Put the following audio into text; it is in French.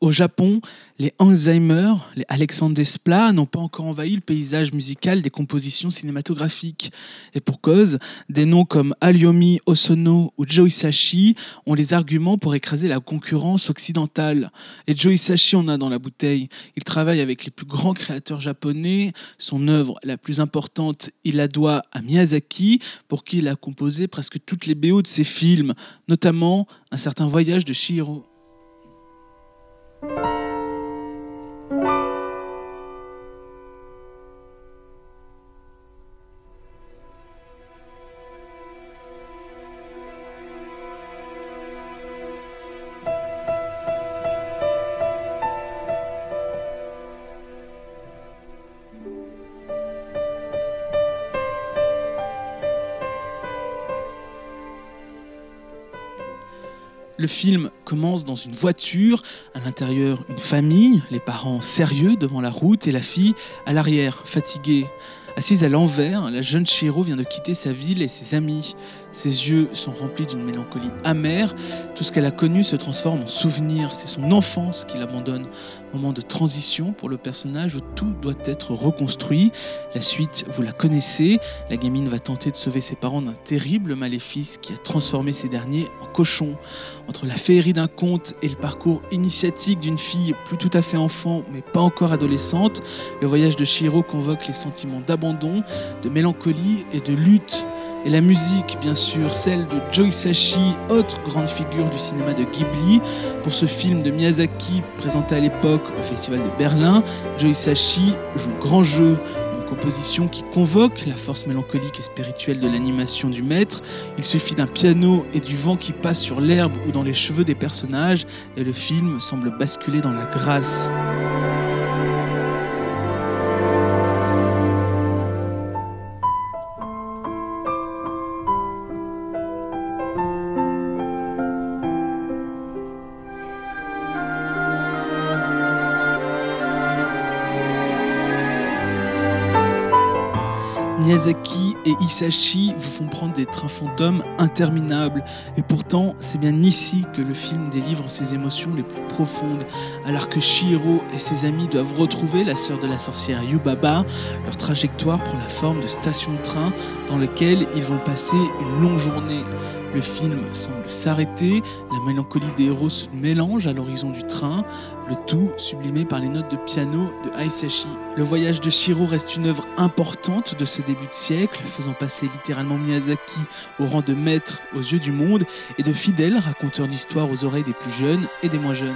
Au Japon, les Alzheimer, les Alexandre Desplat n'ont pas encore envahi le paysage musical des compositions cinématographiques. Et pour cause, des noms comme Aliomi Osono ou Joe Hisaishi ont les arguments pour écraser la concurrence occidentale. Et Joe Hisaishi en a dans la bouteille. Il travaille avec les plus grands créateurs japonais. Son œuvre la plus importante, il la doit à Miyazaki, pour qui il a composé presque toutes les BO de ses films, notamment un certain voyage de Shihiro. Le film commence dans une voiture, à l'intérieur une famille, les parents sérieux devant la route et la fille à l'arrière, fatiguée. Assise à l'envers, la jeune Shiro vient de quitter sa ville et ses amis. Ses yeux sont remplis d'une mélancolie amère. Tout ce qu'elle a connu se transforme en souvenir. C'est son enfance qui l'abandonne. Moment de transition pour le personnage où tout doit être reconstruit. La suite, vous la connaissez. La gamine va tenter de sauver ses parents d'un terrible maléfice qui a transformé ces derniers en cochons. Entre la féerie d'un conte et le parcours initiatique d'une fille plus tout à fait enfant mais pas encore adolescente, le voyage de Shiro convoque les sentiments d'abandon, de mélancolie et de lutte. Et la musique, bien sûr, celle de Joe Hisaishi, autre grande figure du cinéma de Ghibli. Pour ce film de Miyazaki, présenté à l'époque au Festival de Berlin, Joe Hisaishi joue le grand jeu, une composition qui convoque la force mélancolique et spirituelle de l'animation du maître. Il suffit d'un piano et du vent qui passe sur l'herbe ou dans les cheveux des personnages, et le film semble basculer dans la grâce. Miyazaki et Isashi vous font prendre des trains fantômes interminables. Et pourtant, c'est bien ici que le film délivre ses émotions les plus profondes. Alors que Shihiro et ses amis doivent retrouver la sœur de la sorcière Yubaba, leur trajectoire prend la forme de stations de train dans lesquelles ils vont passer une longue journée. Le film semble s'arrêter, la mélancolie des héros se mélange à l'horizon du train, le tout sublimé par les notes de piano de Aisashi. Le voyage de Shiro reste une œuvre importante de ce début de siècle, faisant passer littéralement Miyazaki au rang de maître aux yeux du monde et de fidèle raconteur d'histoire aux oreilles des plus jeunes et des moins jeunes.